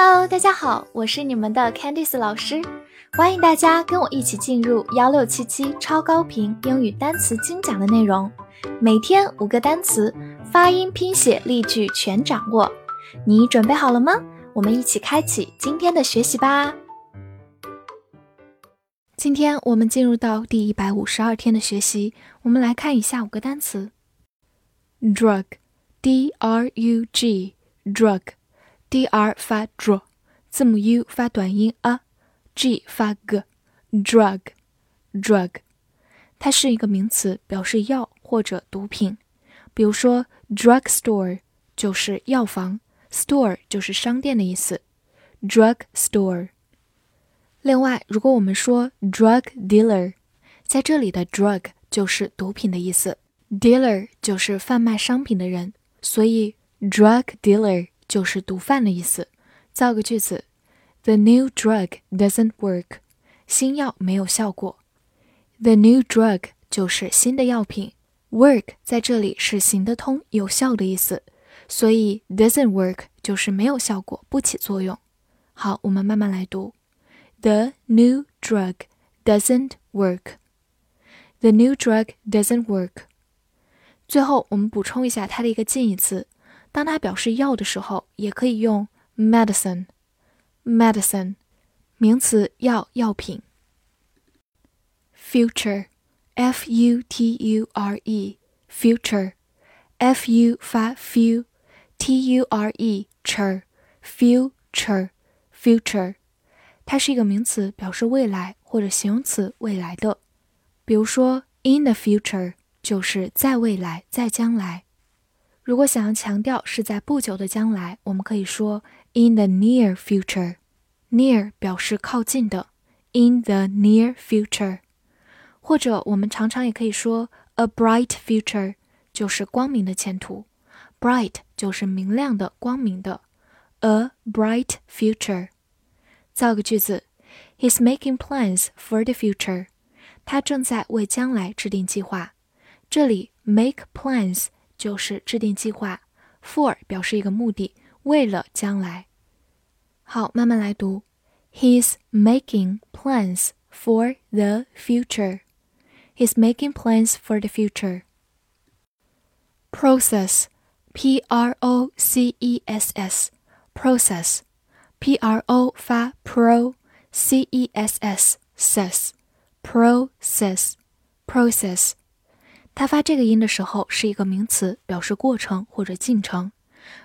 Hello，大家好，我是你们的 Candice 老师，欢迎大家跟我一起进入幺六七七超高频英语单词精讲的内容，每天五个单词，发音、拼写、例句全掌握，你准备好了吗？我们一起开启今天的学习吧。今天我们进入到第一百五十二天的学习，我们来看一下五个单词：drug，d r u g，drug。D r 发 dr，字母 u 发短音 a，g 发 g，drug，drug，它是一个名词，表示药或者毒品。比如说，drug store 就是药房，store 就是商店的意思，drug store。另外，如果我们说 drug dealer，在这里的 drug 就是毒品的意思，dealer 就是贩卖商品的人，所以 drug dealer。就是毒贩的意思。造个句子：The new drug doesn't work。新药没有效果。The new drug 就是新的药品。Work 在这里是行得通、有效的意思，所以 doesn't work 就是没有效果、不起作用。好，我们慢慢来读。The new drug doesn't work. The new drug doesn't work. 最后，我们补充一下它的一个近义词。当它表示药的时候，也可以用 medicine，medicine，名词药药品。future，f u t u r e，future，f u 发 fu，t u r e cher，future，future，它是一个名词，表示未来或者形容词未来的。比如说 in the future 就是在未来，在将来。 如果想要强调是在不久的将来，我们可以说 in the near future。near 表示靠近的，in the near future。或者我们常常也可以说 a bright future，就是光明的前途。bright 就是明亮的、光明的，a bright future。造个句子：He's making plans for the future。他正在为将来制定计划。这里 make plans。就是制定计划，for 表示一个目的，为了将来。好，慢慢来读。He's making plans for the future. He's making plans for the future. Process, P R O C E S S, process, P R O 发 pro, C E S S, s, process, process. 它发这个音的时候是一个名词，表示过程或者进程。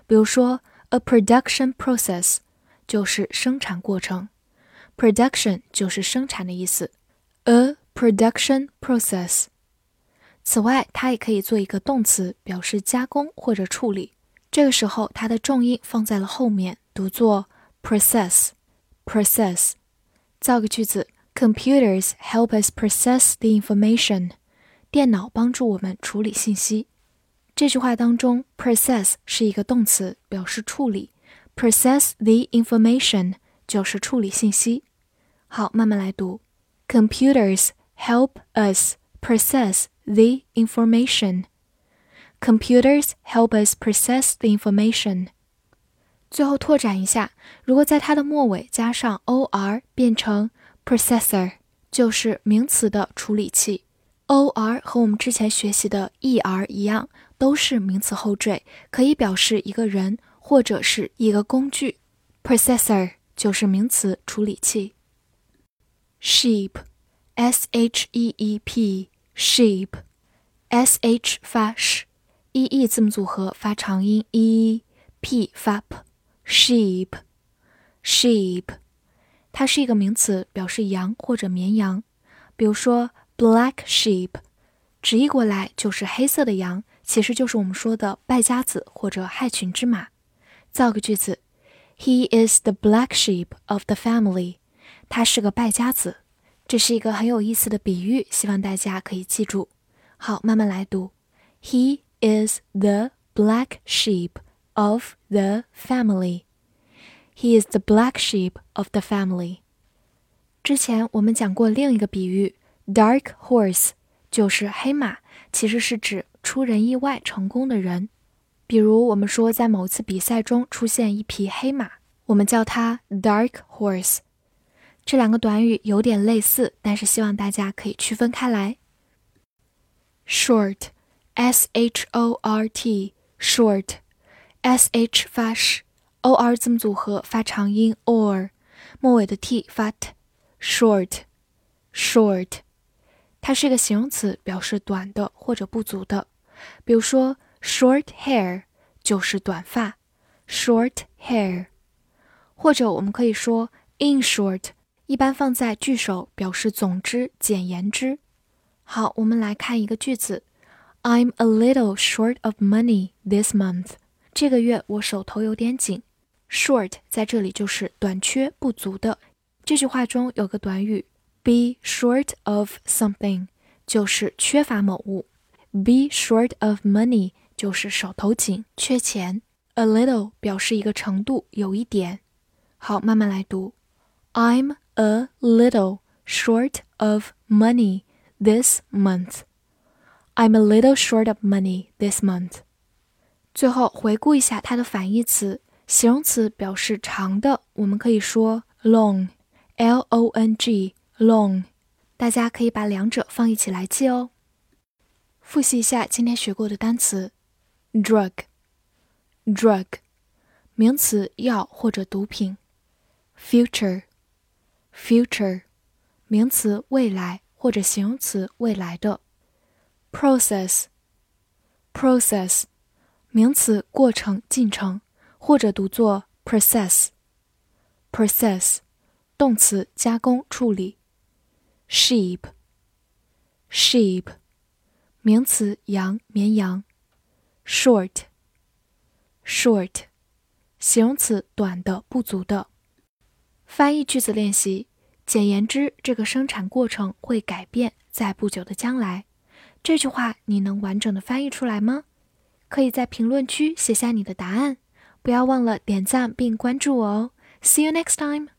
比如说，a production process 就是生产过程，production 就是生产的意思，a production process。此外，它也可以做一个动词，表示加工或者处理。这个时候，它的重音放在了后面，读作 process。process。造个句子：Computers help us process the information。电脑帮助我们处理信息。这句话当中，process 是一个动词，表示处理。process the information 就是处理信息。好，慢慢来读。Computers help us process the information. Computers help us process the information. 最后拓展一下，如果在它的末尾加上 or 变成 processor，就是名词的处理器。 O r 和我们之前学习的 e r 一样，都是名词后缀，可以表示一个人或者是一个工具。processor 就是名词处理器。sheep，s h e e p，sheep，s h 发 sh，e e 字母组合发长音 e，p 发 p，sheep，sheep，它是一个名词，表示羊或者绵羊。比如说。Black sheep，直译过来就是黑色的羊，其实就是我们说的败家子或者害群之马。造个句子：He is the black sheep of the family。他是个败家子。这是一个很有意思的比喻，希望大家可以记住。好，慢慢来读：He is the black sheep of the family。He is the black sheep of the family。之前我们讲过另一个比喻。Dark horse 就是黑马，其实是指出人意外成功的人。比如我们说，在某次比赛中出现一匹黑马，我们叫它 dark horse。这两个短语有点类似，但是希望大家可以区分开来。short，s h o r t，short，s h 发 sh，o r 字母组合发长音 or，末尾的 t 发 t，short，short，它是一个形容词，表示短的或者不足的。比如说 short hair 就是短发，short hair，或者我们可以说 in short。一般放在句首，表示总之、简言之。好，我们来看一个句子：I'm a little short of money this month。这个月我手头有点紧。short 在这里就是短缺、不足的。这句话中有个短语 be short of something，就是缺乏某物。be short of money 就是手头紧、缺钱。a little 表示一个程度，有一点。好，慢慢来读：I'm a little short of money this month. I'm a little short of money this month. 最后回顾一下它的反义词，形容词表示长的，我们可以说 long，l o n g long。大家可以把两者放一起来记哦。复习一下今天学过的单词：drug，drug，名词，药或者毒品；future。future，名词未来或者形容词未来的。process，process，名词过程进程或者读作 process。process，动词加工处理。sheep，sheep，名词羊绵羊。short，short，形容词短的不足的。翻译句子练习，简言之，这个生产过程会改变，在不久的将来。这句话你能完整的翻译出来吗？可以在评论区写下你的答案，不要忘了点赞并关注我哦。See you next time.